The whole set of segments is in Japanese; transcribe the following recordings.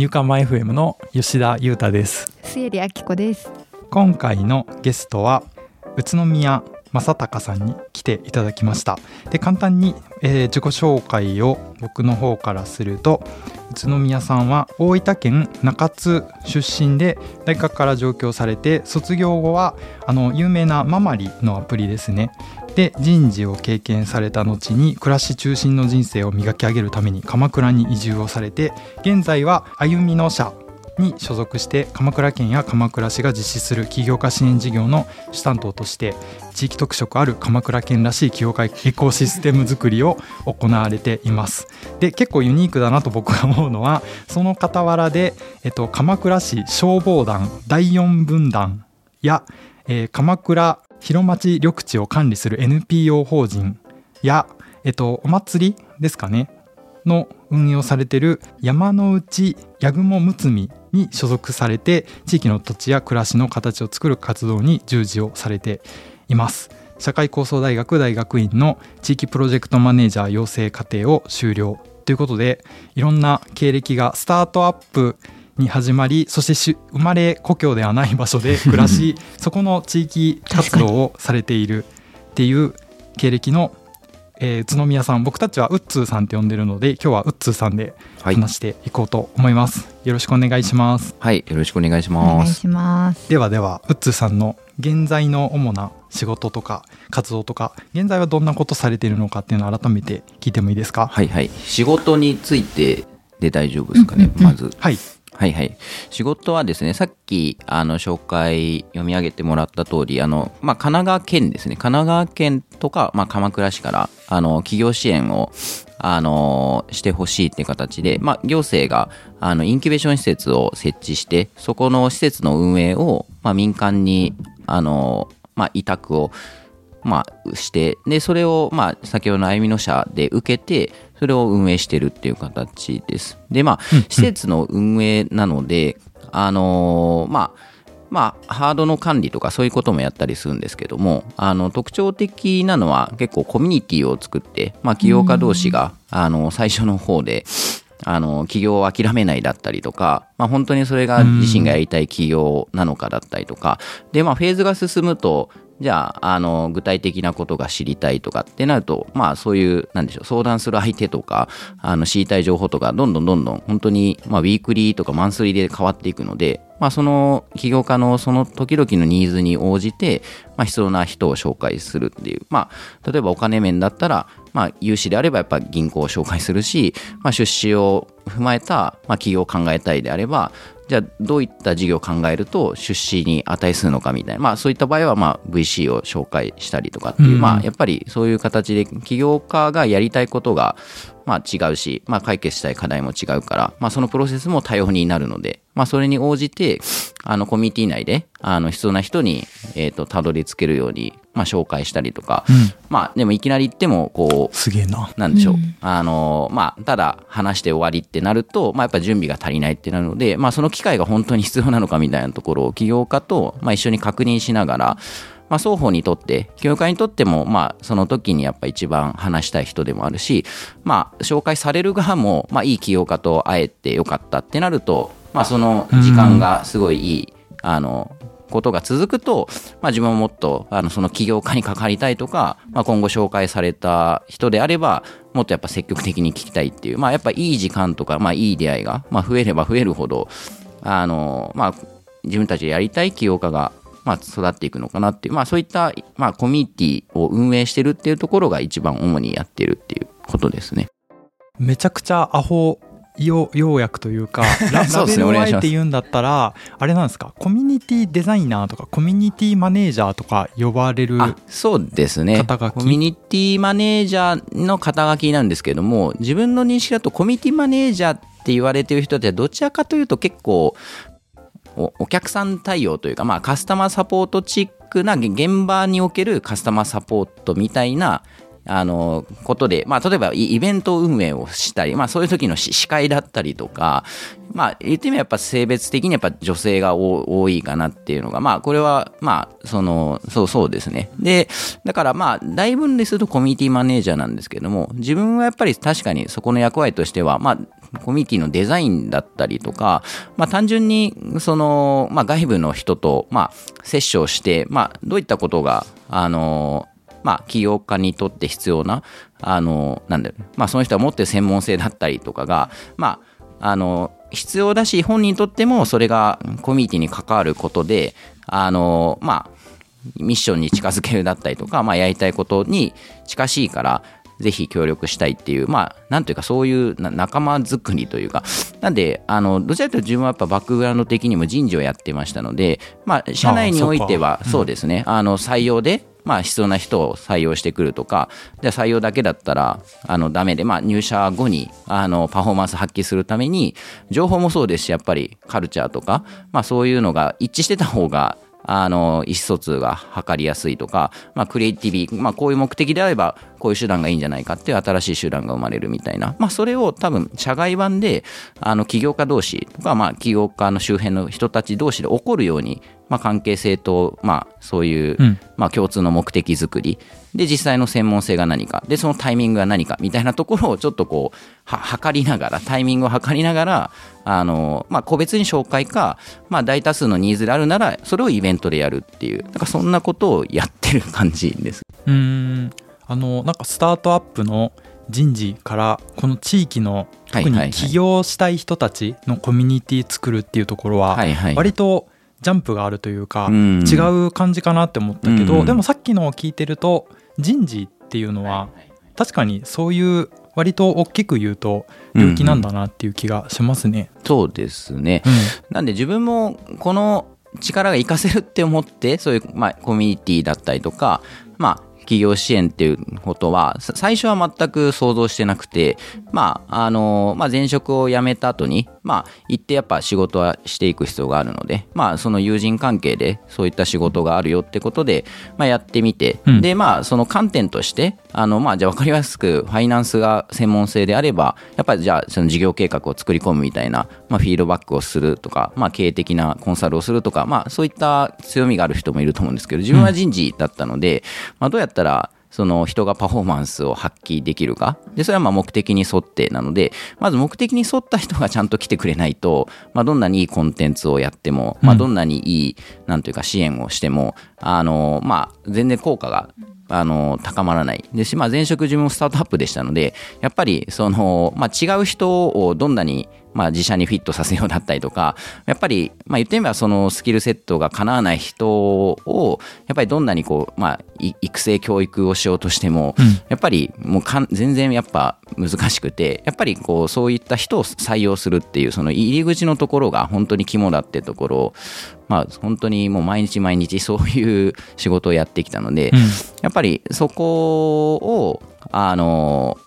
ニューカマ FM の吉田裕太です。末理明子です。今回のゲストは宇都宮正隆さんに来ていただきました。で簡単に、えー、自己紹介を僕の方からすると宇都宮さんは大分県中津出身で大学から上京されて卒業後はあの有名なママリのアプリですねで人事を経験された後に暮らし中心の人生を磨き上げるために鎌倉に移住をされて現在は歩みの社に所属して鎌倉県や鎌倉市が実施する起業家支援事業の主担当として地域特色ある鎌倉県らしい起業家エコシステム作りを行われています。で結構ユニークだなと僕が思うのはその傍らで、えっと、鎌倉市消防団第4分団や、えー、鎌倉広町緑地を管理する NPO 法人や、えっと、お祭りですかねの運営をされている山の内八雲むつみに所属されて地域の土地や暮らしの形を作る活動に従事をされています。社会構想大学大学院の地域プロジェクトマネージャー養成課程を修了。ということでいろんな経歴がスタートアップに始まりそして生まれ故郷ではない場所で 暮らしそこの地域活動をされているっていう経歴のえー、宇都宮さん僕たちはウッツーさんって呼んでるので今日はウッツーさんで話していこうと思います、はい、よろしくお願いします。はいよろしくお願いします。ではではウッツーさんの現在の主な仕事とか活動とか現在はどんなことされているのかっていうのを改めて聞いてもいいですか？はいはい。仕事についてで大丈夫ですかね、うんうんうん、まず。はいはいはい。仕事はですね、さっき、あの、紹介、読み上げてもらった通り、あの、まあ、神奈川県ですね。神奈川県とか、まあ、鎌倉市から、あの、企業支援を、あの、してほしいっていう形で、まあ、行政が、あの、インキュベーション施設を設置して、そこの施設の運営を、まあ、民間に、あの、まあ、委託を、まあ、して、で、それを、まあ、先ほどの歩みの社で受けて、それを運営してるっていう形です。で、まあ、施設の運営なので、あのー、まあ、まあ、ハードの管理とかそういうこともやったりするんですけども、あの、特徴的なのは結構コミュニティを作って、まあ、起業家同士が、あの、最初の方で、あの、起業を諦めないだったりとか、まあ、本当にそれが自身がやりたい起業なのかだったりとか、で、まあ、フェーズが進むと、じゃあ、あの、具体的なことが知りたいとかってなると、まあそういう、なんでしょう、相談する相手とか、あの、知りたい情報とか、どんどんどんどん、本当に、まあウィークリーとかマンスリーで変わっていくので、まあその起業家のその時々のニーズに応じて、まあ必要な人を紹介するっていう、まあ、例えばお金面だったら、まあ融資であればやっぱ銀行を紹介するし、まあ出資を踏まえた、まあ企業を考えたいであれば、じゃあどういった事業を考えると出資に値するのかみたいな、まあ、そういった場合はまあ VC を紹介したりとかっていう、うん、まあ、やっぱりそういう形で起業家がやりたいことがまあ違うし、まあ解決したい課題も違うから、まあそのプロセスも多様になるので、まあそれに応じて、あのコミュニティ内で、あの必要な人に、えっ、ー、と、たどり着けるように、まあ紹介したりとか、うん、まあでもいきなり言っても、こう、すげえな。なんでしょう。うん、あの、まあただ話して終わりってなると、まあやっぱ準備が足りないってなるので、まあその機会が本当に必要なのかみたいなところを起業家と、まあ一緒に確認しながら、まあ、双方にとって、教会にとっても、まあ、その時にやっぱ一番話したい人でもあるし、まあ、紹介される側も、まあ、いい起業家と会えてよかったってなると、まあ、その時間がすごいいい、あの、ことが続くと、まあ、自分ももっとあのその起業家に関わりたいとか、まあ、今後紹介された人であればもっとやっぱ積極的に聞きたいっていう、まあ、やっぱいい時間とか、まあ、いい出会いが、まあ、増えれば増えるほどあの、まあ、自分たちでやりたい起業家がまあ、育っていくのかなっていう、まあ、そういった、まあ、コミュニティを運営してるっていうところが一番主にやってるっていうことですね。めちゃくちゃアホ要約というか ララベルをあえて言うんだったらあれなんですか？コミュニティデザイナーとかコミュニティマネージャーとか呼ばれるそうですね。肩書き？コミュニティマネージャーの肩書きなんですけども自分の認識だとコミュニティマネージャーって言われてる人ってどちらかというと結構お客さん対応というか、まあ、カスタマーサポートチックな現場におけるカスタマーサポートみたいなあのことで、まあ、例えばイベント運営をしたり、まあ、そういう時の司会だったりとか、まあ、言ってみればやっぱ性別的にやっぱ女性が多いかなっていうのが、まあ、これは、まあ、その、そうそうですね。で、だからまあ、大分類するとコミュニティマネージャーなんですけども、自分はやっぱり確かにそこの役割としては、まあ、コミュニティのデザインだったりとか、まあ、単純にその、まあ、外部の人と、まあ、接触して、まあ、どういったことがあのまあ、起業家にとって必要な、あの、なんだろう、まあ、その人が持ってる専門性だったりとかが、まあ、あの、必要だし、本人にとってもそれがコミュニティに関わることで、あの、まあ、ミッションに近づけるだったりとか、まあ、やりたいことに近しいから、ぜひ協力したいっていう、まあ、なんというかそういう仲間作りというか、なんで、あの、どちらかというと自分はやっぱバックグラウンド的にも人事をやってましたので、まあ、社内においてはそうですね、あの、採用で、まあ、必要な人を採用してくるとか、じゃ採用だけだったら、あの、ダメで、まあ、入社後に、あの、パフォーマンス発揮するために、情報もそうですし、やっぱりカルチャーとか、まあ、そういうのが一致してた方が、あの、意思疎通が図りやすいとか、まあ、クリエイティビー、まあ、こういう目的であれば、こういう手段がいいんじゃないかっていう新しい手段が生まれるみたいな、まあ、それを多分、社外版で、あの、起業家同士とか、まあ、起業家の周辺の人たち同士で起こるように、まあ、関係性と、まあ、そういう、まあ、共通の目的作り。で実際の専門性が何か。でそのタイミングが何か。みたいなところをちょっとこうは測りながらタイミングを測りながらあの、まあ、個別に紹介か、まあ、大多数のニーズであるならそれをイベントでやるっていう。なんかそんなことをやってる感じです。うん。あのなんかスタートアップの人事からこの地域の特に起業したい人たちのコミュニティ作るっていうところは割とジャンプがあるというか、違う感じかなって思ったけど、でもさっきのを聞いてると人事っていうのは確かにそういう割と大きく言うと領域なんだなっていう気がしますね。うん、そうですね、うん、なんで自分もこの力が活かせるって思ってそういう、まあ、コミュニティだったりとか、まあ、企業支援っていうことは、最初は全く想像してなくて、まあ、あの、まあ、前職を辞めた後に、まあ、行ってやっぱ仕事はしていく必要があるので、まあ、その友人関係でそういった仕事があるよってことで、まあ、やってみて、うん、で、まあ、その観点として、あの、まあ、じゃあ分かりやすく、ファイナンスが専門性であれば、やっぱりじゃあ、その事業計画を作り込むみたいな、まあ、フィードバックをするとか、まあ、経営的なコンサルをするとか、まあ、そういった強みがある人もいると思うんですけど、自分は人事だったので、まあ、どうやったら、その人がパフォーマンスを発揮できるか。で、それはまあ目的に沿ってなので、まず目的に沿った人がちゃんと来てくれないと、まあどんなにいいコンテンツをやっても、まあどんなにいい、なんというか支援をしても、あの、まあ全然効果があの、高まらない。ですし、まあ、前職自分もスタートアップでしたので、やっぱり、その、まあ、違う人をどんなにまあ、自社にフィットさせようだったりとか、やっぱり、まあ、言ってみればそのスキルセットが叶わない人を、やっぱりどんなにこう、まあ、育成教育をしようとしても、うん、やっぱりもうかん全然やっぱ難しくて、やっぱりこう、そういった人を採用するっていう、その入り口のところが本当に肝だってところを、まあ、本当にもう毎日毎日そういう仕事をやってきたので、うん、やっぱりそこを、あの、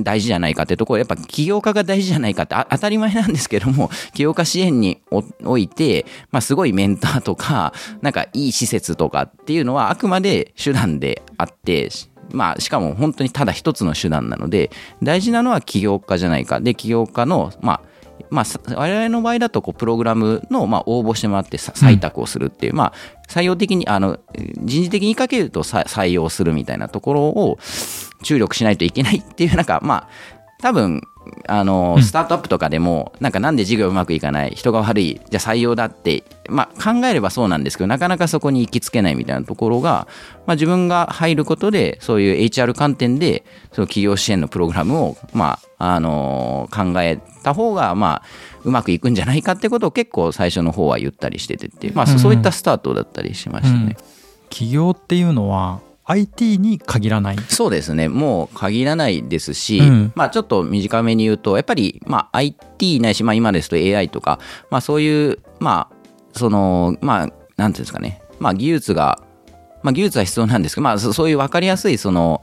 大事じゃないかってところやっぱ起業家が大事じゃないかって当たり前なんですけども 起業家支援において、まあ、すごいメンターとかなんかいい施設とかっていうのはあくまで手段であってまあ、しかも本当にただ一つの手段なので大事なのは起業家じゃないか。で起業家の、まあ、まあ、我々の場合だとこうプログラムのまあ応募してもらって採択をするっていう、うん、まあ、採用的にあの人事的にかけると採用するみたいなところを注力しないといけないっていうなんかまあ多分あのスタートアップとかでもなんかなんで事業うまくいかない人が悪いじゃあ採用だってまあ考えればそうなんですけどなかなかそこに行きつけないみたいなところがまあ自分が入ることでそういう HR 観点でその企業支援のプログラムをまああの考えた方がまあうまくいくんじゃないかってことを結構最初の方は言ったりしててってまあそういったスタートだったりしましたね。起業っていうのは IT に限らない。そうですね。もう限らないですし、うん、まあちょっと短めに言うとやっぱり、まあ、IT ないし、まあ、今ですと AI とか、まあ、そういうまあそのまあなんていうんですかね、まあ、技術が、まあ、技術は必要なんですけど、まあ、そういう分かりやすいその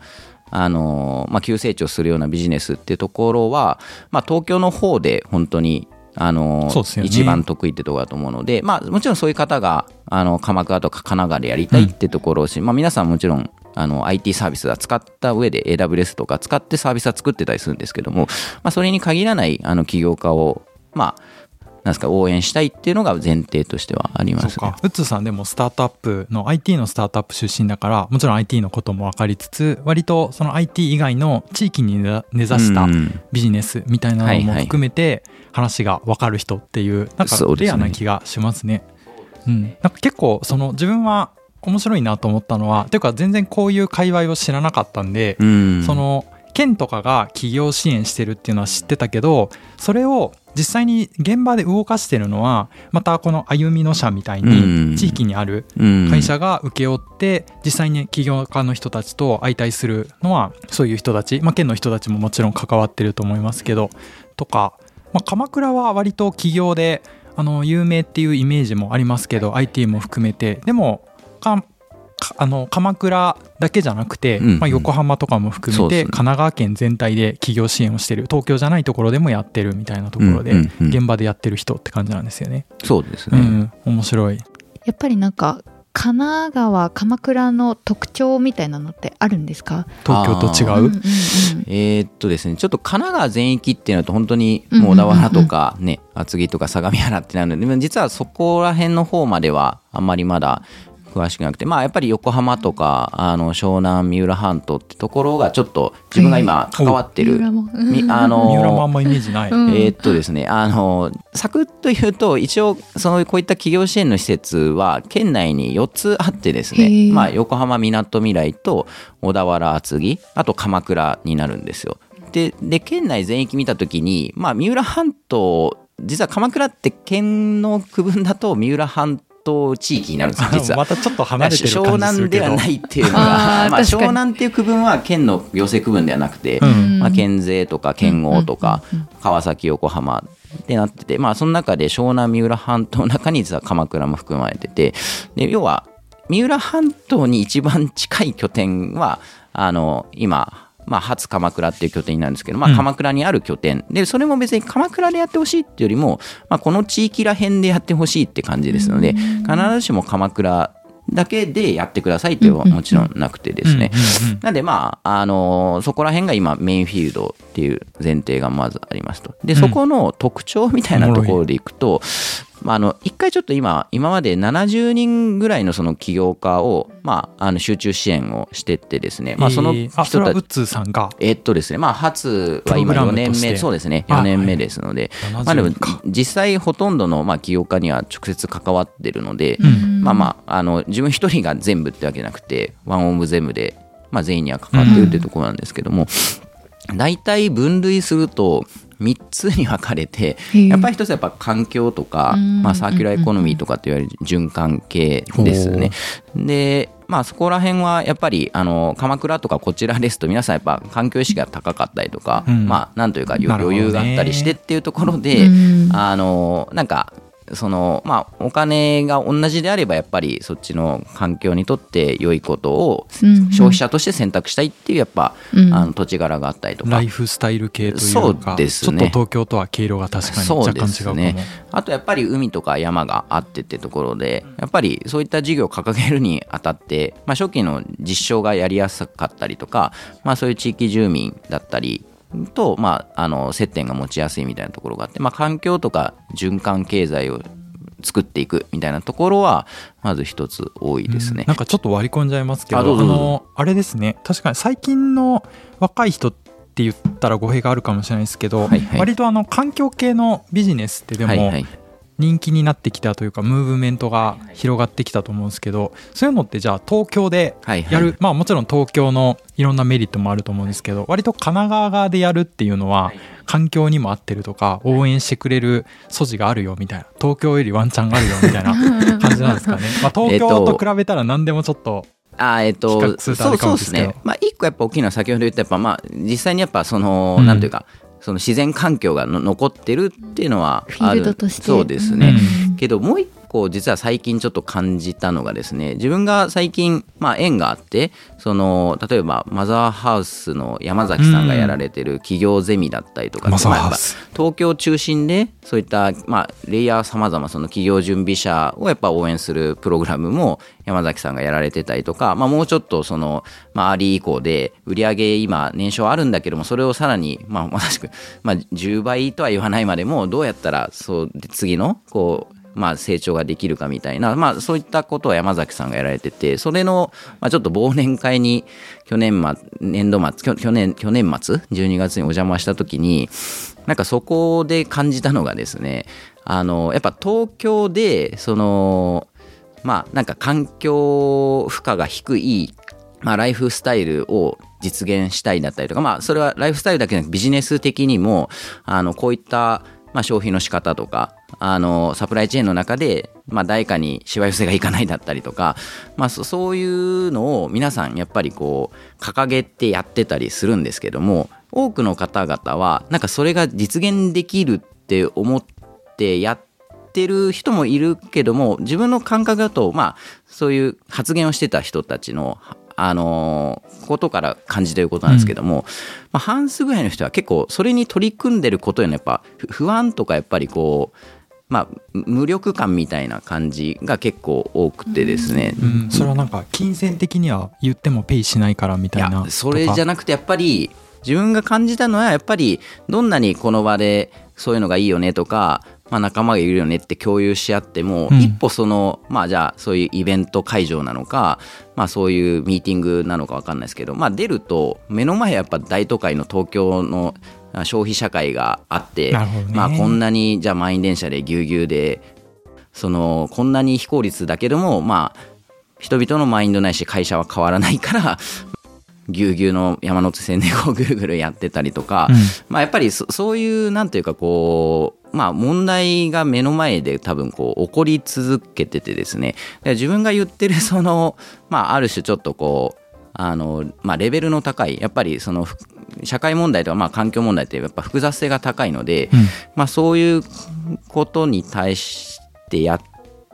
あのまあ、急成長するようなビジネスっていうところは、まあ、東京の方で本当にあの、ね、一番得意ってところだと思うので、まあ、もちろんそういう方があの鎌倉とか神奈川でやりたいってところをし、うん、まあ、皆さんもちろんあの IT サービスは使った上で AWS とか使ってサービスは作ってたりするんですけども、まあ、それに限らないあの起業家を、まあ、なんですか応援したいっていうのが前提としてはあります、ね、そうか。ウッズさんでもスタートアップの IT のスタートアップ出身だからもちろん IT のことも分かりつつ割とその IT 以外の地域に根ざしたビジネスみたいなのも含めて話が分かる人っていうなんかレアな気がしますね。うん、なんか結構その自分は面白いなと思ったのはというか全然こういう界隈を知らなかったんで、うん、その県とかが企業支援してるっていうのは知ってたけどそれを実際に現場で動かしてるのはまたこの歩みの社みたいに地域にある会社が請け負って実際に起業家の人たちと相対するのはそういう人たち、まあ、県の人たちももちろん関わってると思いますけどとか、まあ、鎌倉は割と起業であの有名っていうイメージもありますけど IT も含めて。でもあの鎌倉だけじゃなくて、うんうん、まあ、横浜とかも含めて、神奈川県全体で企業支援をしてる東京じゃないところでもやってるみたいなところで、うんうんうん、現場でやってる人って感じなんですよね。そうですね、うん、面白い。やっぱりなんか神奈川鎌倉の特徴みたいなのってあるんですか？東京と違う、うんうんうん、えー、っとですねちょっと神奈川全域っていうのと本当にもう小田原とかね、厚木とか相模原ってなるので実はそこら辺の方まではあんまりまだ詳しくなくて、まあ、やっぱり横浜とかあの湘南三浦半島ってところがちょっと自分が今関わってる、あの三浦もあんまイメージない、えー、っとですねあのサクッと言うと一応そのこういった企業支援の施設は県内に4つあってですね、まあ、横浜みなとみらいと小田原厚木あと鎌倉になるんですよ。でで県内全域見た時に、まあ、三浦半島実は鎌倉って県の区分だと三浦半島地域になるんですよ実は。またちょっと離れてる湘南 ではないっていうのがまあ、湘南っていう区分は県の行政区分ではなくて、うん、まあ、県税とか県央とか、川崎横浜ってなってて、まあ、その中で湘南三浦半島の中に実は鎌倉も含まれててで要は三浦半島に一番近い拠点はあの今まあ、初鎌倉っていう拠点になるんですけど、まあ、鎌倉にある拠点、うん、でそれも別に鎌倉でやってほしいっていうよりも、まあ、この地域ら辺でやってほしいって感じですので、必ずしも鎌倉だけでやってくださいっていうのはもちろんなくてですね。なんでまあ、あのそこら辺が今メインフィールドっていう前提がまずありますと。で、そこの特徴みたいなところでいくと、まあ、あの一回ちょっと今今まで70人ぐらいのその起業家を、まあ、あの集中支援をしてってですね、まあ、その人たち、ウッツさんが？えっとですねまあ初は今4年目そうですね4年目ですので、はい、まあでも実際ほとんどのまあ起業家には直接関わってるので、うん、まあまああの自分一人が全部ってわけじゃなくてワンオブ全部で、まあ、全員には関わってるっていうところなんですけども、大体分類すると3つに分かれてやっぱり一つやっぱ環境とか、まあ、サーキュラーエコノミーとかといわれる循環系ですね。でまあそこら辺はやっぱりあの鎌倉とかこちらですと皆さんやっぱ環境意識が高かったりとか、まあなんというか余裕があったりしてっていうところで、あのなんかそのまあお金が同じであればやっぱりそっちの環境にとって良いことを消費者として選択したいっていうやっぱ、うん、あの土地柄があったりとか。ライフスタイル系というかそうです、ね、ちょっと東京とは毛色が確かに若干違うかも。ね、あとやっぱり海とか山があってってところでやっぱりそういった事業を掲げるにあたって、まあ、初期の実証がやりやすかったりとか、まあ、そういう地域住民だったりと、まあ、あの接点が持ちやすいみたいなところがあって、まあ、環境とか循環経済を作っていくみたいなところはまず一つ多いですね、うん、なんかちょっと割り込んじゃいますけどあのあれですね。確かに最近の若い人って言ったら語弊があるかもしれないですけど、はいはい、割とあの環境系のビジネスってでも、はいはい人気になってきたというかムーブメントが広がってきたと思うんですけどそういうのってじゃあ東京でやる、まあもちろん東京のいろんなメリットもあると思うんですけど割と神奈川側でやるっていうのは環境にも合ってるとか応援してくれる素地があるよみたいな東京よりワンチャンあるよみたいな感じなんですかね、まあ、東京と比べたら何でもちょっとあえっと、そうそうですね。まあ、一個やっぱ大きいのは先ほど言ったやっぱ、まあ、実際にやっぱその、うん、なんていうか、その自然環境が残ってるっていうのはある。そうですね、うん、けどもう一個構実は最近ちょっと感じたのがですね自分が最近、まあ、縁があってその例えばマザーハウスの山崎さんがやられてる企業ゼミだったりとか、マザーまあやっぱハウス東京中心でそういった、まあ、レイヤーさまざまその企業準備者をやっぱ応援するプログラムも山崎さんがやられてたりとか、まあ、もうちょっとその、まあ、アーリー以降で売上今年商あるんだけどもそれをさらに、まあ、まさしく、まあ、10倍とは言わないまでもどうやったらそうで次のこうまあ、成長ができるかみたいな、まあ、そういったことを山崎さんがやられてて、それの、まあ、ちょっと忘年会に去年末、年度末、去年、去年末、12月にお邪魔した時に、なんかそこで感じたのがですね、あの、やっぱ東京で、その、まあ、なんか環境負荷が低い、まあ、ライフスタイルを実現したいだったりとか、まあ、それはライフスタイルだけじゃなくビジネス的にも、あの、こういった、まあ、消費の仕方とか、あの、サプライチェーンの中で、まあ、誰かにしわ寄せがいかないだったりとか、まあ、そういうのを皆さんやっぱりこう、掲げてやってたりするんですけども、多くの方々は、なんかそれが実現できるって思ってやってる人もいるけども、自分の感覚だと、まあ、そういう発言をしてた人たちの、あのことから感じてることなんですけども、まあ、半数ぐらいの人は結構それに取り組んでることへのやっぱ不不安とかやっぱりこうまあ無力感みたいな感じが結構多くてですね、うん、それはなんか金銭的には言ってもペイしないからみいたいなやそれじゃななくてやっぱり自分が感じたのはやっぱりどんなにこの場でそういうのがいいよねとか、まあ、仲間がいるよねって共有し合っても、うん。一歩そのまあじゃあそういうイベント会場なのか、まあ、そういうミーティングなのか分かんないですけど、まあ、出ると目の前はやっぱ大都会の東京のあ消費社会があって、ね。まあ、こんなにじゃあ満員電車でぎゅうぎゅうでそのこんなに非効率だけどもまあ人々のマインドないし会社は変わらないから ぎゅうぎゅうの山手線でこうぐるぐるやってたりとか、うん。まあ、やっぱりそそういうなんていうかこうまあ問題が目の前で多分こう起こり続けててですね。で自分が言ってるその まあある種ちょっとこうあのまあレベルの高いやっぱりそのふ社会問題とかまあ環境問題ってやっぱ複雑性が高いので、うん。まあ、そういうことに対してやっ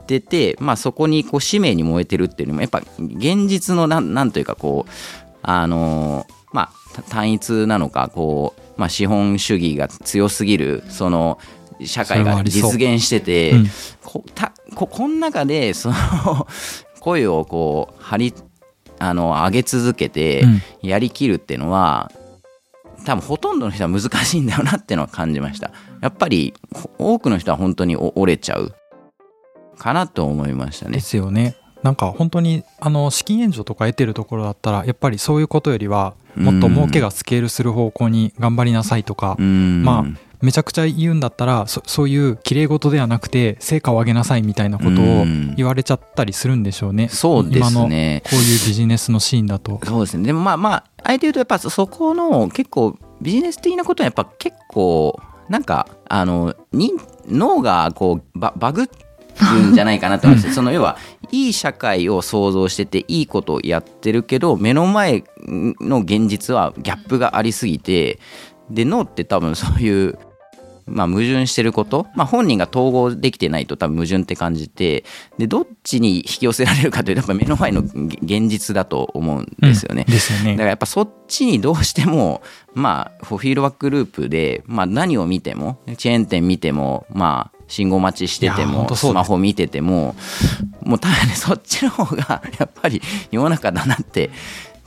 てて、まあ、そこにこう使命に燃えてるっていうのもやっぱ現実のなんなんというかこうあのまあた単一なのかこう、まあ、資本主義が強すぎるその社会が実現してて、うん。こたここの中でその 声をこう張りあの上げ続けてうん。やりきるっていうのは、多分ほとんどの人は難しいんだよなっていうのは感じました。やっぱり多くの人は本当にお折れちゃう。かなと思いましたね。ですよね。なんか本当にあの資金援助とか得てるところだったらやっぱりそういうことよりはもっと儲けがスケールする方向に頑張りなさいとかうん。まめちゃくちゃ言うんだったらそそういう綺麗事ではなくて成果を上げなさいみたいなことをうん。言われちゃったりするんでしょうね。そうです今のこねういうビジネスのシーンだと。そうですね。でもまあまああえて言うとやっぱそこの結構ビジネス的なことはやっぱ結構なんかあのに脳がこうババグるんじゃないかなと思いますその要はいい社会を想像してていいことをやってるけど目の前の現実はギャップがありすぎてで脳って多分そういうまあ、矛盾してること、まあ、本人が統合できてないと多分矛盾って感じてでどっちに引き寄せられるかというとやっぱ目の前の現実だと思うんですよね。うんですよねだからやっぱそっちにどうしてもまあフィードバックループで、まあ、何を見てもチェーン店見てもまあ信号待ちしててもスマホ見ててももう多分ねそっちの方が やっぱり世の中だなって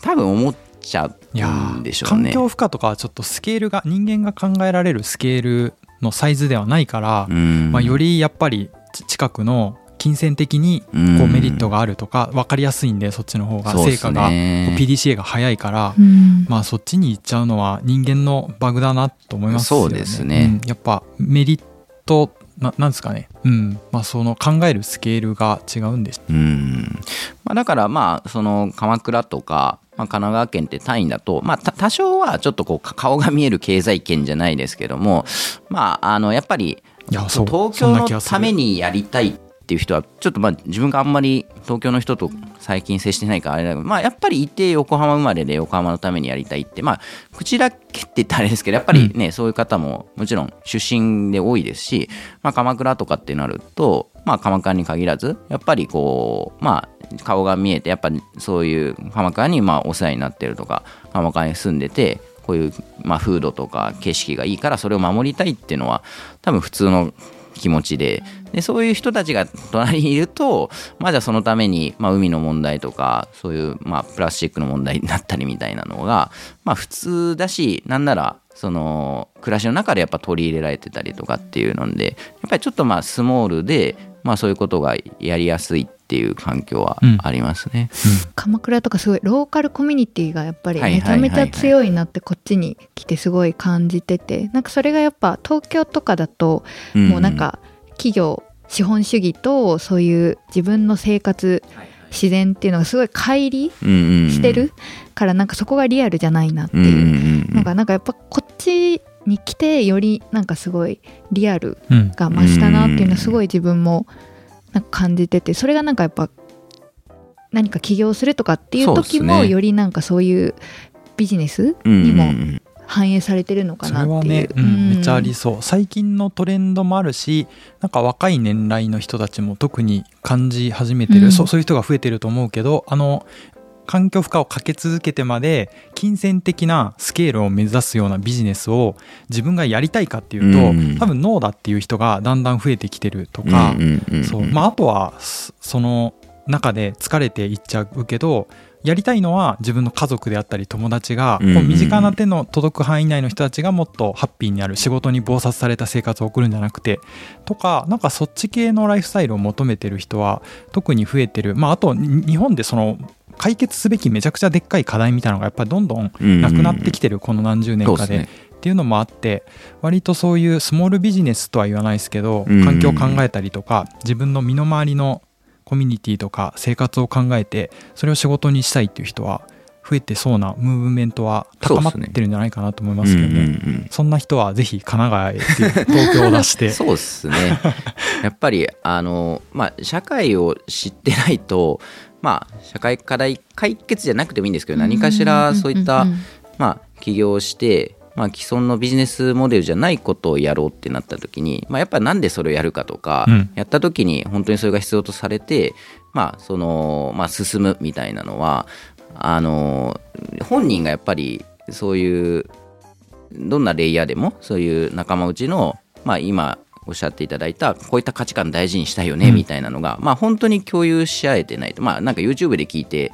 多分思っちゃうんでしょう環ね。境負荷とかはちょっとスケールが人間が考えられるスケールのサイズではないから、うん。まあ、よりやっぱりち近くの金銭的にこううん。メリットがあるとか分かりやすいんでそっちの方が成果が PDCA が早いからうん。まあそっちに行っちゃうのは人間のバグだなと思いますよね。そうですね。うん。やっぱメリットななんですかね。うん。まあその考えるスケールが違うんです。うんまあ、だからまあその鎌倉とか、まあ、神奈川県って単位だと、まあ、た多少はちょっとこうか顔が見える経済圏じゃないですけどもまああのやっぱり東京のためにやりたいっていう人はちょっとまあ自分があんまり東京の人と最近接してないからあれだけどまあやっぱりいて横浜生まれで横浜のためにやりたいってまあ口だけって言ったらあれですけどやっぱりね、そういう方ももちろん出身で多いですし、まあ、鎌倉とかってなるとまあ鎌倉に限らずやっぱりこうまあ顔が見えてやっぱそういう鎌倉にまあお世話になってるとか鎌倉に住んでてこういう、まあ、風土とか景色がいいからそれを守りたいっていうのは多分普通の気持ちででそういう人たちが隣にいるとまあじゃあそのために、まあ、海の問題とかそういう、まあ、プラスチックの問題になったりみたいなのが、まあ、普通だしなんならその暮らしの中でやっぱ取り入れられてたりとかっていうのでやっぱりちょっとまあスモールで、まあ、そういうことがやりやすいっていう環境はありますね。鎌倉とかすごいローカルコミュニティがやっぱりはいめちゃめちゃ強いなってこっちに来てすごい感じててなんかそれがやっぱ東京とかだともうなんか企業資本主義とそういう自分の生活自然っていうのがすごい乖離ししてるからなんかそこがリアルじゃないなっていう。うんのがなんかやっぱこっちに来てよりなんかすごいリアルうん。が増したなっていうのはすごい自分もなんか感じててそれがなんかやっぱ何か起業するとかっていう時もよりなんかそういうビジネスうんにも反映されてるのかそれはなっていう。ね、うん、めっちゃありそう。最近のトレンドもあるしなんか若い年代の人たちも特に感じ始めてる、うん。そうそういう人が増えてると思うけどあの環境負荷をかけ続けてまで金銭的なスケールを目指すようなビジネスを自分がやりたいかっていうと、うん。多分ノーだっていう人がだんだん増えてきてるとか、うんうんうんうん。そう。まあ、あとはそその中で疲れていっちゃうけどやりたいのは自分の家族であったり友達がうんうん身近な手の届く範囲内の人たちがもっとハッピーになる仕事に忙殺された生活を送るんじゃなくてとかなんかそっち系のライフスタイルを求めてる人は特に増えてる。まああとに日本でその解決すべきめちゃくちゃでっかい課題みたいなのがやっぱりどんどんなくなってきてるこの何十年かで。っていうのもあって割とそういうスモールビジネスとは言わないですけどうん。環境を考えたりとか自分の身の回りのコミュニティとか生活を考えてそれを仕事にしたいっていう人は増えてそうなムーブメントは高まってるんじゃないかなと思いますけどね。うんうんうん。そんな人はぜひ神奈川へっていう東京を出してそうですねやっぱりあの、まあ、社会を知ってないと、まあ、社会課題解決じゃなくてもいいんですけど何かしらそういった、まあ、起業して、まあ、既存のビジネスモデルじゃないことをやろうってなった時に、まあ、やっぱなんでそれをやるかとか、うん。やった時に本当にそれが必要とされて、まあそのまあ、進むみたいなのはあの本人がやっぱりそういうどんなレイヤーでもそういう仲間内の、まあ、今おっしゃっていただいたこういった価値観大事にしたいよねうん。みたいなのが、まあ本当に共有し合えてない。とまあなんか YouTube で聞いて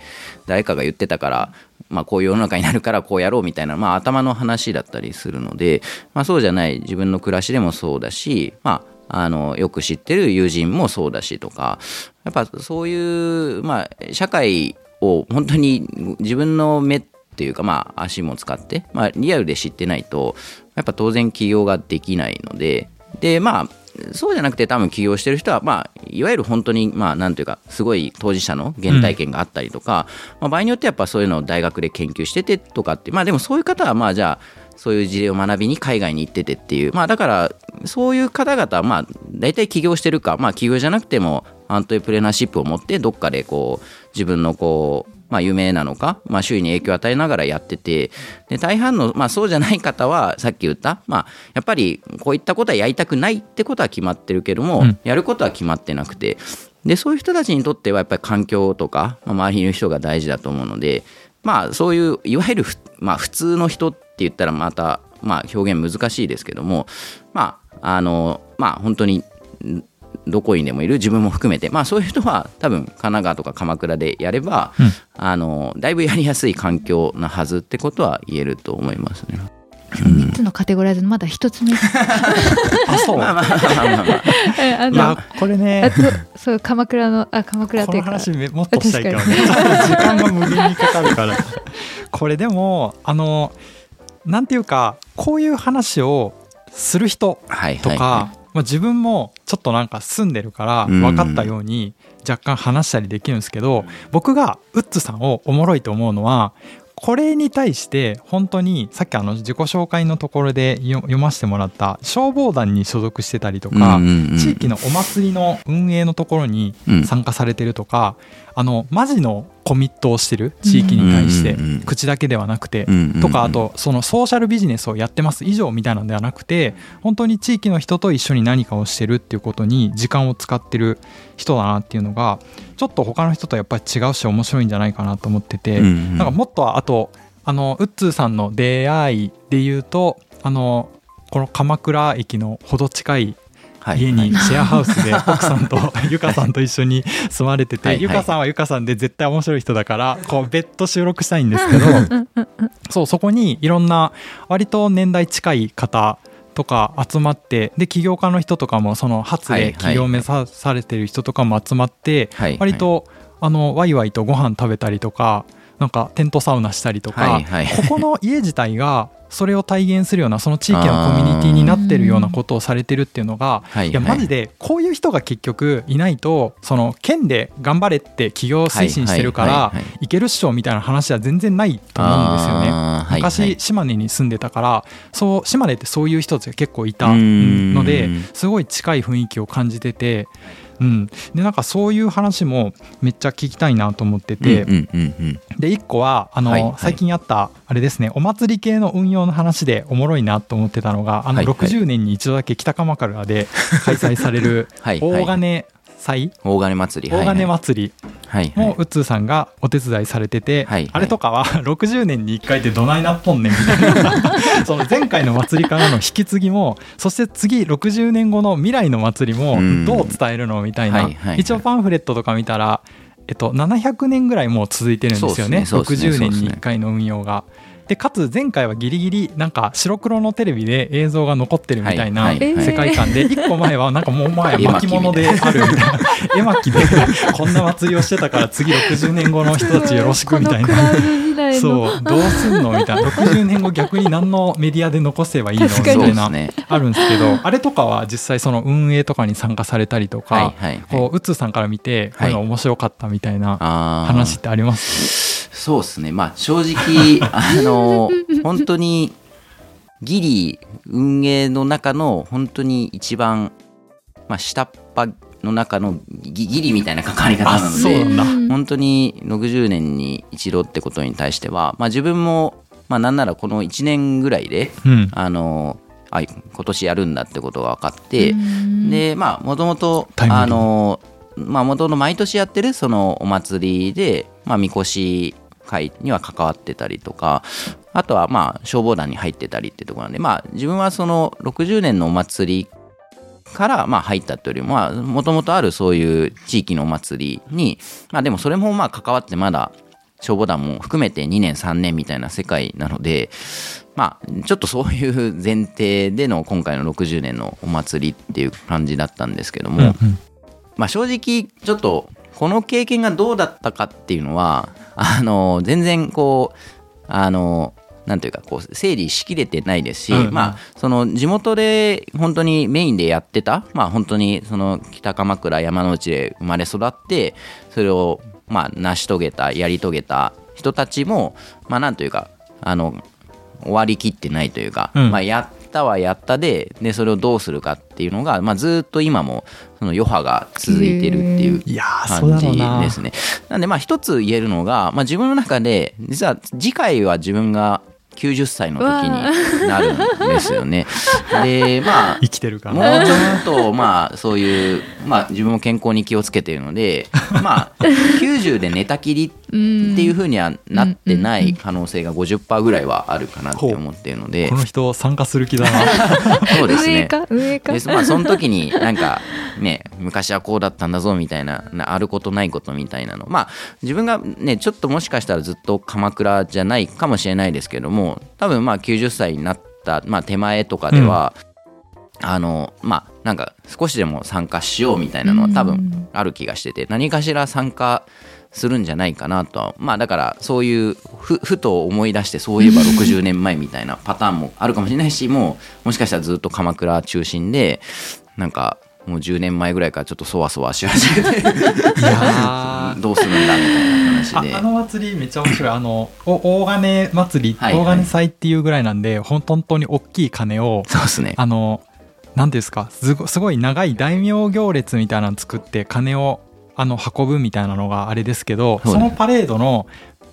誰かが言ってたからまあこういう世の中になるからこうやろうみたいな、まあ、頭の話だったりするので、まあ、そうじゃない。自分の暮らしでもそうだしまああのよく知ってる友人もそうだしとかやっぱそういう、まあ、社会を本当に自分の目っていうか、まあ、足も使って、まあ、リアルで知ってないとやっぱ当然起業ができないのででまあそうじゃなくて多分起業してる人は、まあ、いわゆる本当に、まあ、なんというかすごい当事者の原体験があったりとか、まあ、場合によってやっぱそういうのを大学で研究しててとかってまあでもそういう方はまあじゃあそういう事例を学びに海外に行っててっていう、まあ、だからそういう方々はまあ大体起業してるか、まあ、起業じゃなくてもアントレプレナーシップを持ってどっかでこう自分のこうまあ、有名なのか、まあ、周囲に影響を与えながらやっててで大半の、まあ、そうじゃない方はさっき言った、まあ、やっぱりこういったことはやりたくないってことは決まってるけども、うん。やることは決まってなくてでそういう人たちにとってはやっぱり環境とか、まあ、周りにいる人が大事だと思うので、まあ、そういういわゆるふ、まあ、普通の人って言ったらまた、まあ、表現難しいですけどもまああのまあ本当にんどこにでもいる自分も含めて、まあ、そういう人は多分神奈川とか鎌倉でやれば、うん。あのだいぶやりやすい環境なはずってことは言えると思いますね。3つのカテゴライズのまだ1つ目。あそう？まあまあまあまあまあ。あのいやこれあねとそう鎌倉のあ鎌倉ことのいうか。話めもっとしたいけどね。時間が無限にかかるから。これでもあのなんていうかこういう話をする人はいとか、はいまあ、自分もちょっとなんか住んでるからうん。分かったように若干話したりできるんですけど、僕がウッズさんをおもろいと思うのはこれに対して本当にさっきあの自己紹介のところでよ読ませてもらった消防団に所属してたりとか、地域のお祭りの運営のところにうん。参加されてるとか、あのマジのコミットをしてる地域に対して、口だけではなくて、とかあとそのソーシャルビジネスをやってます。以上みたいなのではなくて本当に地域の人と一緒に何かをしてるっていうことに時間を使ってる人だなっていうのがちょっと他の人とやっぱり違うし面白いんじゃないかなと思ってて、なんかもっとあとあのウッツーさんの出会いで言うとあのこの鎌倉駅のほど近い家にシェアハウスで奥さんと ゆかさんと一緒に住まれてて、はい。はい。ゆかさんはゆかさんで絶対面白い人だからこう別途収録したいんですけど そうそこにいろんな割と年代近い方とか集まってで起業家の人とかもその初はいはい。で起業を目指されてる人とかも集まって、はい割とあのワイワイとご飯食べたりとかなんかテントサウナしたりとか、はいはい。ここの家自体がそれを体現するようなその地域のコミュニティになってるようなことをされてるっていうのがはいいやマジでこういう人が結局いないとその県で頑張れって企業推進してるからはいけるっしょみたいな話は全然ないと思うんですよね。昔島根に住んでたからそう島根ってそういう人たちが結構いたうんのですごい近い雰囲気を感じてて。うん、でなんかそういう話もめっちゃ聞きたいなと思ってて、うんうんうんうん。で1個はあの、はいはい。最近あったあれですねお祭り系の運用の話でおもろいなと思ってたのがあのはいはい。60年に一度だけ北鎌倉で開催される はいはい。大金祭？大金祭り。大金祭り。もうつーさんがお手伝いされてて、はいはい。あれとかは 60年に1回でどないなっとんねんみたいな。その前回の祭りからの引き継ぎもそして次60年後の未来の祭りもうん。どう伝えるのみたいな、一応パンフレットとか見たら、えっと、700年ぐらいもう続いてるんですよね。すね。すね。60年に1回の運用が。でかつ前回はギリギリなんか白黒のテレビで映像が残ってるみたいな世界観で 1個前はなんかもうもはや絵巻巻物であるみたいな。絵巻でこんな祭りをしてたから次60年後の人たちよろしくみたいな。そうどうすんのみたいな。60年後逆に何のメディアで残せばいいの？みたいなあるんですけどあれとかは実際その運営とかに参加されたりとはいかこううつーさんから見てこういうの面白かったみたいな話ってあります？そうですね。まあ正直 あの本当にギリ運営の中の本当に一番、まあ、下っ端の中のギギリみたいな関わり方なあので本当に60年に一度ってことに対しては、まあ、自分も、まあ、なんならこの1年ぐらいでうん。あのあ今年やるんだってことが分かって、うん。でまあもともとあのまあもともと毎年やってるそのお祭りで、まあ、みこし会には関わってたりとかあとはまあ消防団に入ってたりってところなんでまあ自分はその60年のお祭りからまあ入ったというよりももともとあるそういう地域のお祭りにまあでもそれもまあ関わってまだ消防団も含めて2年3年みたいな世界なのでまあちょっとそういう前提での今回の60年のお祭りっていう感じだったんですけども、まあ正直ちょっとこの経験がどうだったかっていうのはあの全然こうあのなんというかこう整理しきれてないですし、うんうん。まあその地元で本当にメインでやってたまあ本当にその北鎌倉山之内で生まれ育ってそれをまあ成し遂げたやり遂げた人たちもまあなんというかあの終わりきってないというか、うん。まあ、やったはやったででそれをどうするかっていうのが、まあ、ずっと今もその余波が続いてるっていう感じですね。なんでまあ一つ言えるのが、まあ、自分の中で実は次回は自分が90歳の時になるんですよね。でまあ生きてるかもらうちょっとまあそういう、まあ、自分も健康に気をつけているので まあ90で寝たきりっていうふうにはなってない可能性が50%ぐらいはあるかなって思っているので。この人参加する気だな。そうですね。上か？上か？ですまあその時になんかね昔はこうだったんだぞみたいななあることないことみたいなの。まあ自分がねちょっともしかしたらずっと鎌倉じゃないかもしれないですけども多分まあ90歳になった、まあ、手前とかでは、あのまあなんか少しでも参加しようみたいなのは多分ある気がしてて何かしら参加するんじゃないかなとはまあだからそういうふふと思い出してそういえば60年前みたいなパターンもあるかもしれないしもうもしかしたらずっと鎌倉中心でなんかもう10年前ぐらいからちょっとそわそわし始めて。どうするんだみたいな話で。あ あの祭りめっちゃ面白い。あのお大金祭り、はいはい。大金祭っていうぐらいなんで本当に大きい鐘をそうですね。あの何ていうんですかすごすごい長い大名行列みたいなの作って鐘をあの運ぶみたいなのがあれですけどそのパレードの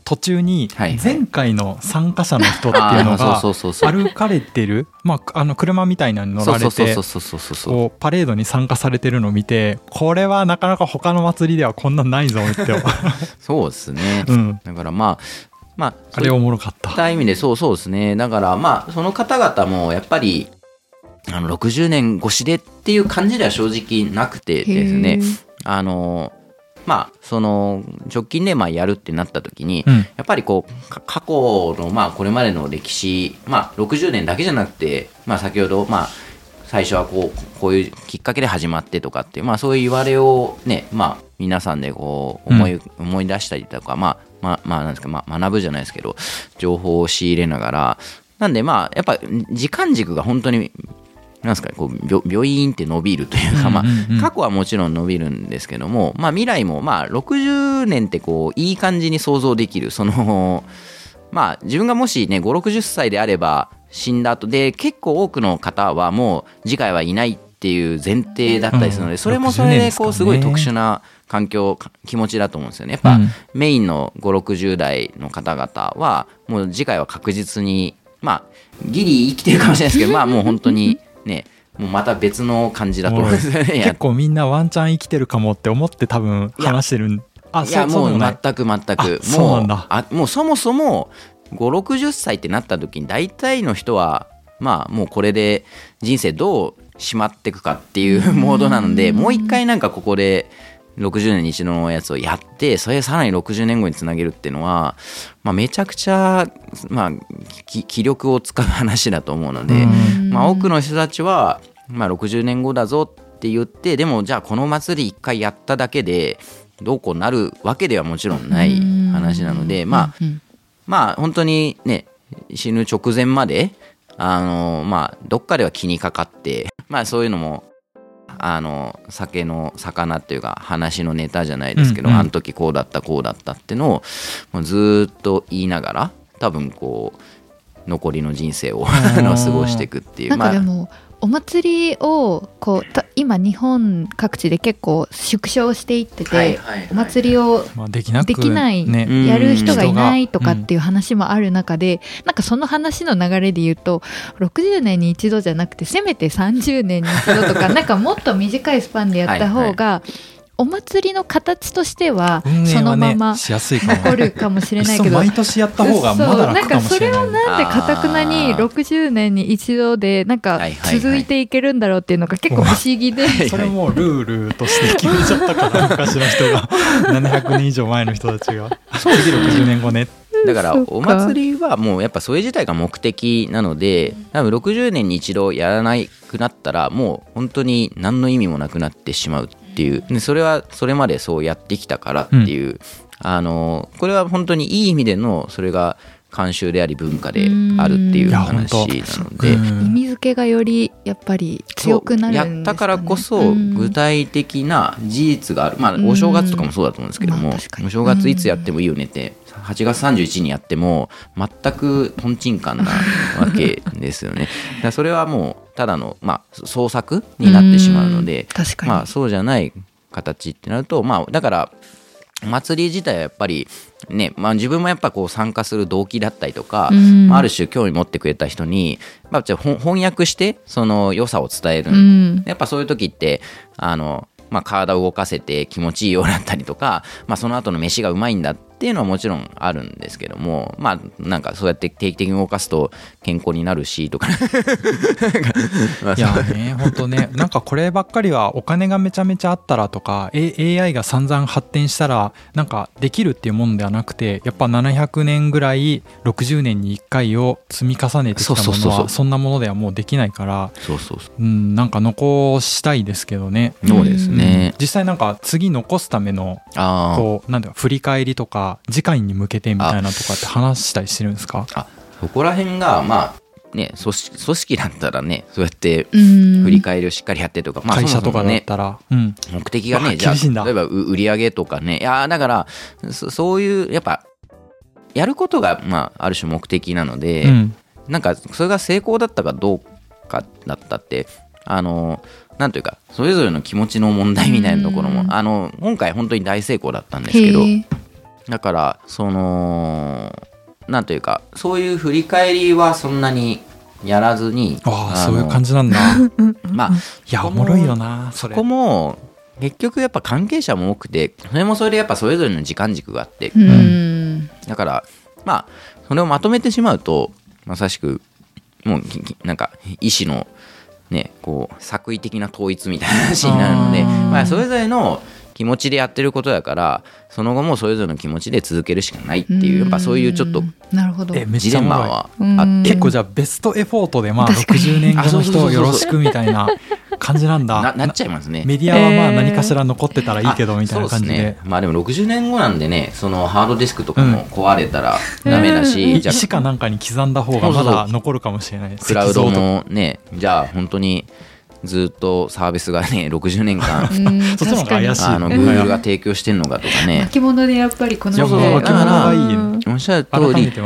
途中に前回の参加者の人っていうのが歩かれてる、まあ、あの車みたいなのに乗られてそうそうそうそうそうそうこうパレードに参加されてるのを見てこれはなかなか他の祭りではこんなんないぞって、そうですね、うん、だからまあまああれおもろかった。った意味でそうそうですね。だからまあその方々もやっぱりあの60年越しでっていう感じでは正直なくてですね。あのまあその直近でまあやるってなった時に、うん。やっぱりこうか過去のまあこれまでの歴史まあ60年だけじゃなくてまあ先ほどまあ最初はこうこういうきっかけで始まってとかっていうまあそういう言われをねまあ皆さんでこう思い,、思い出したりとかまあまあまあなんですか、まあ、学ぶじゃないですけど情報を仕入れながら。なんでまあやっぱ時間軸が本当になんですかこうビョ病院って伸びるというか、まあ、過去はもちろん伸びるんですけども、まあ、未来もまあ60年ってこういい感じに想像できるその まあ自分がもしね560歳であれば死んだ後で結構多くの方はもう次回はいないっていう前提だったりするので、うん。それもそれ60年でこうすごい特殊な環境か気持ちだと思うんですよね。やっぱ、うん。メインの560代の方々はもう次回は確実にまあギリ生きてるかもしれないですけどまあもう本当にねもうまた別の感じだと思うんですよね。結構みんなワンチャン生きてるかもって思って多分話してるんあいやもう全く全く。あもそうあもうそもそも560歳ってなった時に大体の人はまあもうこれで人生どうしまっていくかっていう モードなのでもう一回なんかここで60年に一度のやつをやってそれさらに60年後につなげるっていうのは、まあ、めちゃくちゃ、まあ、き気力を使う話だと思うので、うん。まあ、多くの人たちは、まあ、60年後だぞって言ってでもじゃあこの祭り一回やっただけでどうこうなるわけではもちろんない話なのでまあうん。まあ本当にね死ぬ直前まであのまあどっかでは気にかかってまあそういうのもあの酒の魚っていうか話のネタじゃないですけど、うんうん。あの時こうだったこうだったってのをもうずーっと言いながら多分こう残りの人生を過ごしていくっていう。なんかでまもお祭りをこうた今日本各地で結構縮小していってて、はいはいはい。お祭りをまあ、できなくできないね、うんやる人がいないとかっていう話もある中で、なんかその話の流れで言うと60年に一度じゃなくてせめて30年に一度とか なんかもっと短いスパンでやった方がお祭りの形としてはそのまましやすいかも。残るかもしれないけど。毎年やった方がまだ楽かもしれない。そうなんかそれをなんでかたくなにあー。60年に一度でなんかはいはいはい続いていけるんだろうっていうのが結構不思議で、いそれもうルールとして決めちゃったから昔の人が。700年以上前の人たちが。次60年後ねだからお祭りはもうやっぱそれ自体が目的なので多分60年に一度やらなくなったらもう本当に何の意味もなくなってしまうっていう。でそれはそれまでそうやってきたからっていう、あのこれは本当にいい意味でのそれが慣習であり文化であるっていう話なので。う。ん。意味付けがよりやっぱり強くなるんですか、ね、やったからこそうん。具体的な事実がある、まあお正月とかもそうだと思うんですけども、お正月いつやってもいいよねって8月31日にやっても全くとんちんかんなわけですよね。だからそれはもうただの、まあ、創作になってしまうのでん確かに、まあ、そうじゃない形ってなると、まあ、だからお祭り自体はやっぱりね、まあ、自分もやっぱこう参加する動機だったりとか、うん。まあある種興味持ってくれた人に、まあ、じゃあ翻翻訳してその良さを伝える、うん。やっぱそういう時ってあの、まあ、体を動かせて気持ちいいようだったりとか、まあ、その後の飯がうまいんだっていうのはもちろんあるんですけどもまあなんかそうやって定期的に動かすと健康になるしとか。まあいやね本当ね。なんかこればっかりはお金がめちゃめちゃあったらとか、A、AI が散々発展したらなんかできるっていうもんではなくてやっぱ700年ぐらい60年に1回を積み重ねてきたものはそんなものではもうできないからそうそうそう。うんなんか残したいですけどね。そうですね、実際なんか次残すためのこうなんだろう振り返りとか次回に向けてみたいなとかって話したりしてるんですか？あそこら辺がまあね組織組織だったらねそうやってうん。振り返りをしっかりやってとか、まあ、会社とかだったら、うん、目的がねじゃあ例えばう売り上げとかねいやーだからそそういうやっぱやることが、まあ、ある種目的なので、うん。なんかそれが成功だったかどうかだったってあのなんというかそれぞれの気持ちの問題みたいなところも、うん。あの今回本当に大成功だったんですけどだからそのなんというかそういう振り返りはそんなにやらずにああのそういう感じなんだ。まあいやおもろいよなそれ。そこも結局やっぱ関係者も多くてそれもそれでやっぱそれぞれの時間軸があって。うん。だからまあそれをまとめてしまうとまさしくもうなんか意思のねこう作為的な統一みたいな話になるのでまあそれぞれの気持ちでやってることだからその後もそれぞれの気持ちで続けるしかないっていうやっぱそういうちょっとなるほど。えめっジレンマはうんあって。結構じゃあベストエフォートでまあ確かに。60年後の人よろしくみたいな 感じなんだ。ななっちゃいますね。メディアはまあえー。何かしら残ってたらいいけどみたいな感じで。あそうすね、まあでも60年後なんでねそのハードディスクとかも壊れたらダメだし、いじゃあ石かなんかに刻んだ方がまだ残るかもしれない。クラウドもねじゃあ本当にずっとサービスがね 60年間うん そっちの方が怪しいあのうん。Google が提供してんのかとかね。巻物でやっぱりこの時代もう巻物がいい。うん。おっしゃる通りそ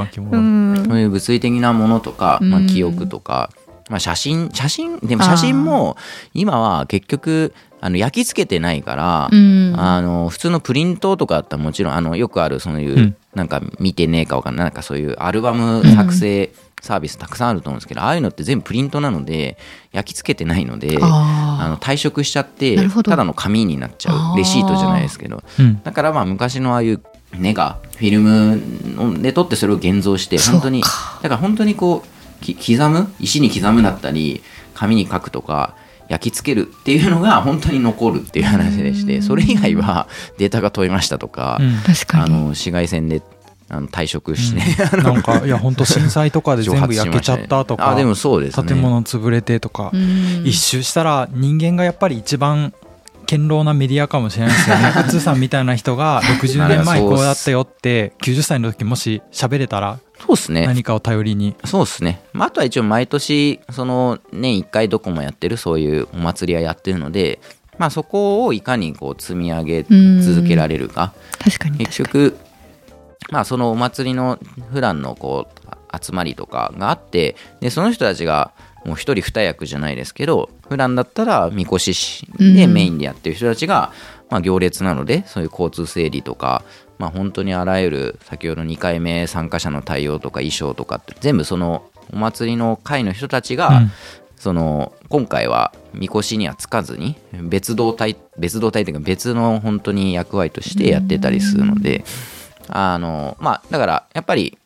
ういう物理的なものとか、まあ、うん記憶とか、まあ、写真写真でも写真も今は結局あの焼き付けてないから、うん。あの普通のプリントとかだったらもちろんあのよくあるそういう、うん。なんか見てねえかわかんないなんかそういうアルバム作成サービスたくさんあると思うんですけど、ああいうのって全部プリントなので焼き付けてないのでああの退色しちゃってただの紙になっちゃうレシートじゃないですけど。うん。だからまあ昔のああいうネガフィルムで撮ってそれを現像して本当にだから本当にこうき刻む石に刻むだったり紙に書くとか焼き付けるっていうのが本当に残るっていう話でしてそれ以外はデータが取れましたとか、うん。あ確かあにの紫外線であの退色して、あのなんかいや本当震災とかで全部焼けちゃったとかあでもそうですね。建物潰れてとかうん。一周したら人間がやっぱり一番堅牢なメディアかもしれないですよね。うつさんみたいな人が60年前こうだったよって90歳の時もし喋れたらそうですね。何かを頼りに。そうですね、まあ、あとは一応毎年その年1回どこもやってるそういうお祭りはやってるので、まあ、そこをいかにこう積み上げ続けられるか。確かに結確かに。局まあそのお祭りの普段のこう集まりとかがあってでその人たちがもう一人二役じゃないですけど普段だったらみこし師でうん。メインでやってる人たちが、まあ、行列なのでそういう交通整理とか、まあ、本当にあらゆる先ほど2回目参加者の対応とか衣装とかって全部そのお祭りの会の人たちが、うん。その今回はみこしにはつかずに別動隊別動隊というか別の本当に役割としてやってたりするのであのまあだからやっぱり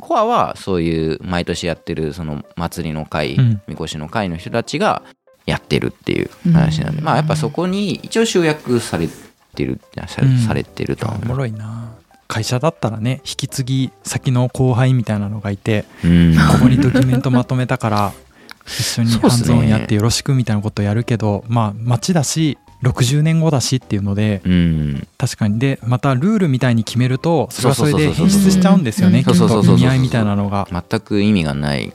コアはそういう毎年やってるその祭りの会、うん。みこしの会の人たちがやってるっていう話なんで、まあやっぱそこに一応集約されてるうん。されてると思います。おもろいな。会社だったらね引き継ぎ先の後輩みたいなのがいてうん。ここにドキュメントまとめたから 一緒にハンズオンやってよろしくみたいなことやるけどまあ街だし60年後だしっていうのでうん。確かに。でまたルールみたいに決めるとそれはそれでそうそうそうそう変質しちゃうんですよねそうそうそうそう意味合いみたいなのが。全く意味がない。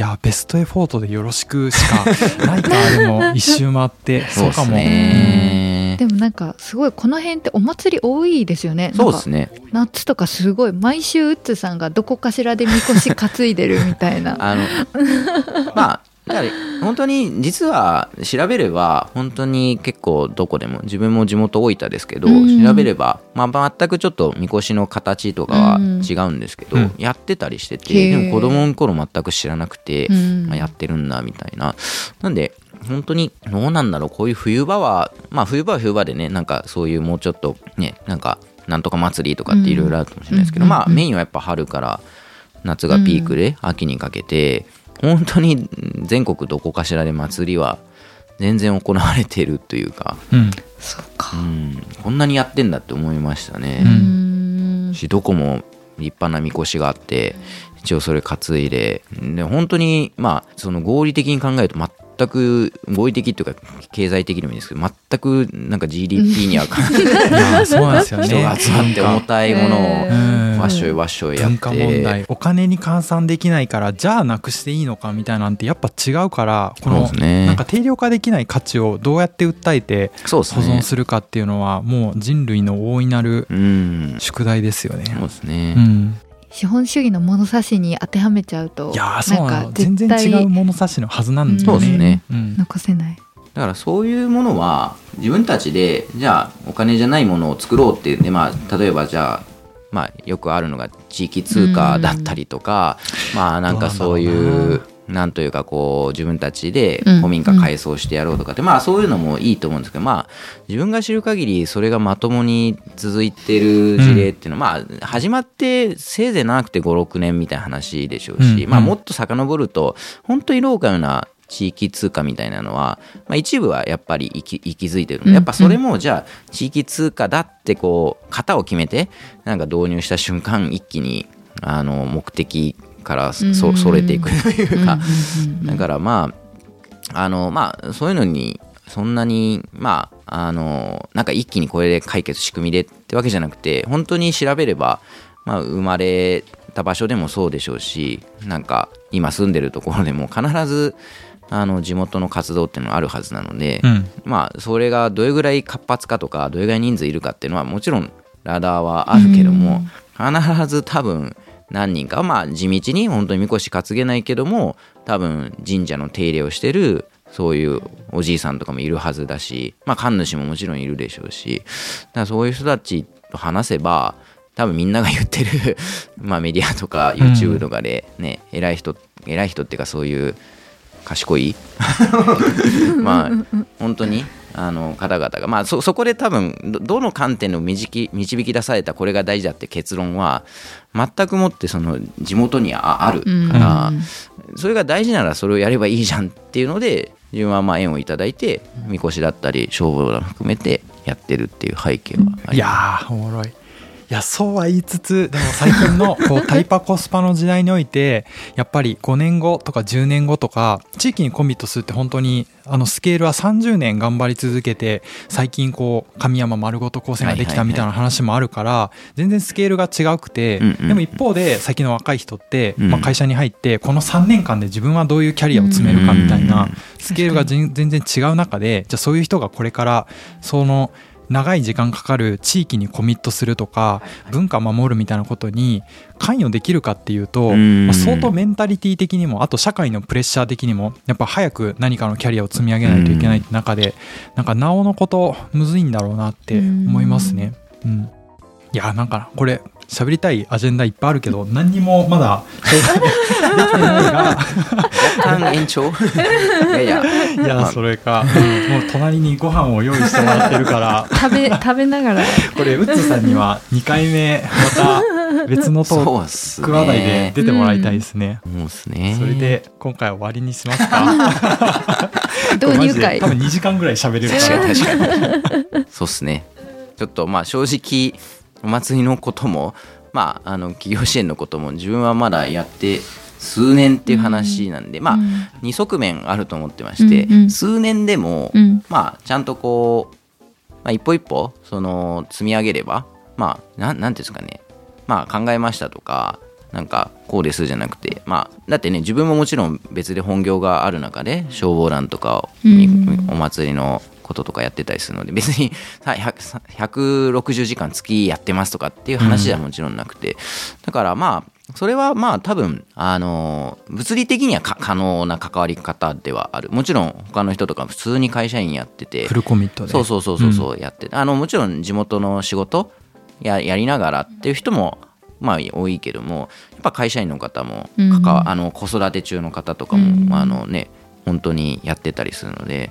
いやベストエフォートでよろしくしかないかでも 一周回ってそううかもね。でもなんかすごいこの辺ってお祭り多いですよね。そうですね。夏とかすごい毎週ウッズさんがどこかしらでみこし担いでるみたいな。あのまあだから本当に実は調べれば本当に結構どこでも自分も地元大分ですけど、うん。調べれば、まあ、全くちょっとみこしの形とかはうん。違うんですけど、うん。やってたりしてへてー。でも子供の頃全く知らなくて、うん。まあ、やってるんだみたいな。なんで本当にどうなんだろうこういう冬場はまあ冬場は冬場でねなんかそういうもうちょっとねなんかなんとか祭りとかっていろいろあるかもしれないですけど、うん。まあメインはやっぱ春から夏がピークで秋にかけて、本当に全国どこかしらで祭りは全然行われてるというか、うん。そううかん、こんなにやってんだって思いましたうね。うん。しどこも立派なみこしがあって一応それ担いで。で本当にまあその合理的に考えると全く合理的っていうか経済的にもいいですけど全くなんか GDP には関係ないそうなんですよね。人が集まって重たいものをうん。わっしょいわっしょいやって。文化問題お金に換算できないからじゃあなくしていいのかみたいなんてやっぱ違うからこそうのですね。なんか定量化できない価値をどうやって訴えて保存するかっていうのはもう人類の大いなるうん。宿題ですよね。そうですね、うん資本主義の物差しに当てはめちゃうといやーそうなの。んか全然違う物差しのはずなんだよね。そうですね。うん。残せないだからそういうものは自分たちでじゃあお金じゃないものを作ろうってで、まあ、例えばじゃあ、まあ、よくあるのが地域通貨だったりとか、まあなんかそういううなんというかこう自分たちでうん。古民家改装してやろうとかって、まあそういうのもいいと思うんですけどまあ自分が知る限りそれがまともに続いてる事例っていうのは、まあ始まってせいぜい長くて56年みたいな話でしょうし、うん。まあもっと遡ると本当にローカルな地域通貨みたいなのは、まあ、一部はやっぱり息息づいてるのでやっぱそれもじゃあ地域通貨だってこう型を決めてなんか導入した瞬間一気にあの目的からそうん。それていくというか。うんうんうんだからまああのまあそういうのにそんなにまああのなんか一気にこれで解決仕組みでってわけじゃなくて本当に調べれば、まあ、生まれた場所でもそうでしょうしなんか今住んでるところでも必ずあの地元の活動っていうのがあるはずなので、うん。まあそれがどれぐらい活発かとかどれぐらい人数いるかっていうのはもちろんラダーはあるけども、必ず多分何人かまあ地道に本当にみこし担げないけども多分神社の手入れをしてるそういうおじいさんとかもいるはずだしまあ神主ももちろんいるでしょうしだからそういう人たちと話せば多分みんなが言ってる まあメディアとか YouTube とかでね、偉い人偉い人っていうかそういう賢い？まあ本当にあの方々が、まあ、そそこで多分どどの観点の導き導き出されたこれが大事だって結論は全くもってその地元にああるから、それが大事ならそれをやればいいじゃんっていうので自分はまあ縁をいただいてみこしだったり消防団含めてやってるっていう背景はあいやりまーおもろいいやそうは言いつつでも最近の こうタイパコスパの時代においてやっぱり5年後とか10年後とか地域にコミットするって本当にあのスケールは30年頑張り続けて最近こう神山丸ごと高専ができたみたいな話もあるから全然スケールが違くてでも一方で最近の若い人ってうん。まあ会社に入ってこの3年間で自分はどういうキャリアを積めるかみたいなスケールが全全然違う中でじゃあそういう人がこれからその長い時間かかる地域にコミットするとか文化守るみたいなことに関与できるかっていうと、うん。まあ相当メンタリティ的にもあと社会のプレッシャー的にもやっぱ早く何かのキャリアを積み上げないといけないって中でなんかなおのことむずいんだろうなって思いますね。うん。いやなんかこれ喋りたいアジェンダいっぱいあるけど何にもまだ 延長？いやいや。いやそれか、もう隣にご飯を用意してもらってるから。食べ食べながら。これウッズさんには2回目また別のトそーうっすク話題でね出てもらいたいですね。そうっすね。それで今回終わりにしますか。導入会。多分2時間ぐらい喋れるか確ら。かに確かに。そうっすね。ちょっとまあ正直お祭りのこともまああの企業支援のことも自分はまだやって数年っていう話なんで、まあうん。二側面あると思ってまして、うんうん。数年でも、うん。まあちゃんとこう、まあ、一歩一歩その積み上げればまあなんなんていうんですかね。まあ考えましたとかなんかこうですじゃなくてまあだってね自分ももちろん別で本業がある中で消防団とかにうんお祭りのこととかやってたりするので別にさ100 160時間月やってますとかっていう話ではもちろんなくて、だからまあそれはまあ多分あの物理的にはか可能な関わり方ではある。もちろん他の人とか普通に会社員やってて。フルコミットで。そうそうそうそうそうやって。て、あのもちろん地元の仕事ややりながらっていう人もまあ多いけどもやっぱ会社員の方も関わ、うんあの子育て中の方とかも、うん。あのね本当にやってたりするので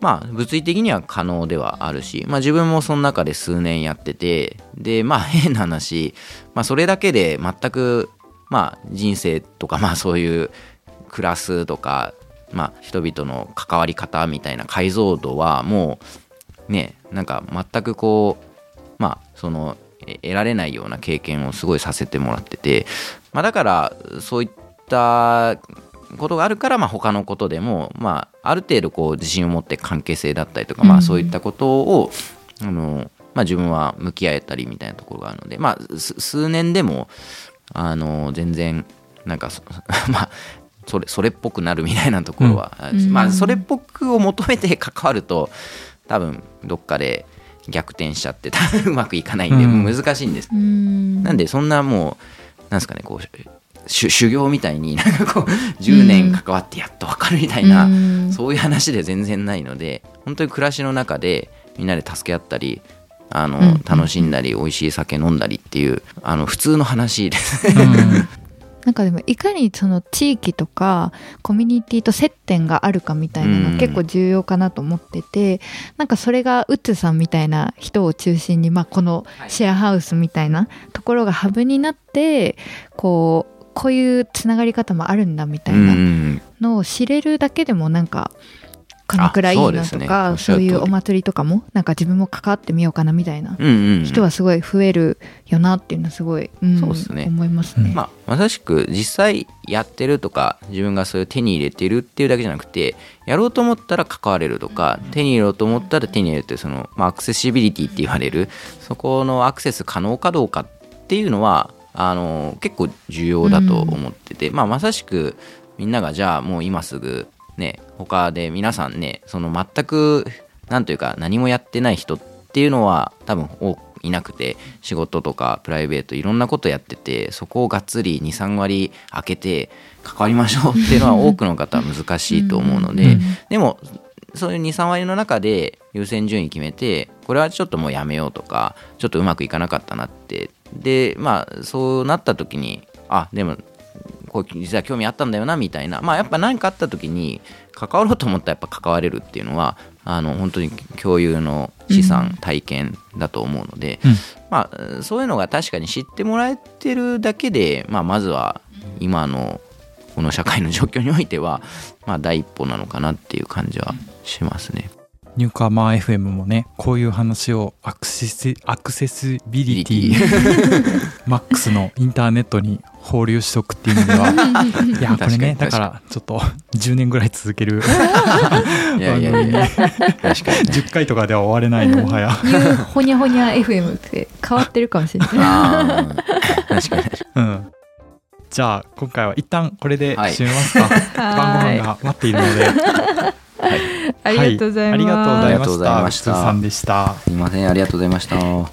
まあ物理的には可能ではあるし、まあ、自分もその中で数年やっててでまあ 変な話、まあ、それだけで全くまあ人生とかまあそういう暮らすとかまあ人々の関わり方みたいな解像度はもうねなんか全くこうまあその得られないような経験をすごいさせてもらってて、まあ、だからそういったことがあるから、まあ、他のことでも、まあ、ある程度こう自信を持って関係性だったりとか、まあ、うんそういったことをあの、まあ、自分は向き合えたりみたいなところがあるので、まあ、す数年でもあの全然なんかそ まあそれそれっぽくなるみたいなところはうん。まあ、それっぽくを求めて関わると多分どっかで逆転しちゃって多分うまくいかないんでうん。難しいんです。うん。なんでそんなもうですかねこう修修行みたいに なんかこう10年関わってやっと分かるみたいな、うん。そういう話で全然ないので本当に暮らしの中でみんなで助け合ったりあの、うん。うん楽しんだり美味しい酒飲んだりっていうあの普通の話です。うん。なんかでもいかにその地域とかコミュニティと接点があるかみたいなのうん。が結構重要かなと思ってて、なんかそれがウッツさんみたいな人を中心に、まあ、このシェアハウスみたいなところがハブになってこうこういうつながり方もあるんだみたいなうんのを知れるだけでもなんか鎌倉いいなとかおっしゃる通り。そういうお祭りとかもなんか自分も関わってみようかなみたいな人はすごい増えるよなっていうのはすごい、うんそうっすね。思いますね。まあ、まさしく実際やってるとか自分がそういう手に入れてるっていうだけじゃなくてやろうと思ったら関われるとか手に入れようと思ったら手に入れるってその、まあ、アクセシビリティって言われるそこのアクセス可能かどうかっていうのはあの結構重要だと思ってて、まあ、まさしくみんながじゃあもう今すぐね他で皆さんねその全くなんというか何もやってない人っていうのは多分多くいなくて仕事とかプライベートいろんなことやっててそこをがっつり23割開けて関わりましょうっていうのは多くの方は難しいと思うので、うん。でもそういう23割の中で優先順位決めてこれはちょっともうやめようとかちょっとうまくいかなかったなってでまあそうなった時にあでもこう実は興味あったんだよなみたいな。まあやっぱ何かあった時に関わろうと思ったらやっぱ関われるっていうのはあの本当に共有の資産、体験だと思うので、うん。まあそういうのが確かに知ってもらえてるだけで、まあ、まずは今のこの社会の状況においては、まあ、第一歩なのかなっていう感じはしますね。ニューカーマー FM もねこういう話をアクセスアクセスビリティマックスのインターネットに放流しとくっていう意味では いやこれねだ確からちょっと10年ぐらい続ける。いやいやいや確かにね。10回とかでは終われないのもはや。ニューほにゃほにゃ FM って変わってるかもしれない。確かに。うん。じゃあ今回は一旦これではい。締めますか、晩ご飯が待っているのでありがとうございます。はありがとうございました。ありがとうございました普通さんでした。すいません。ありがとうございました。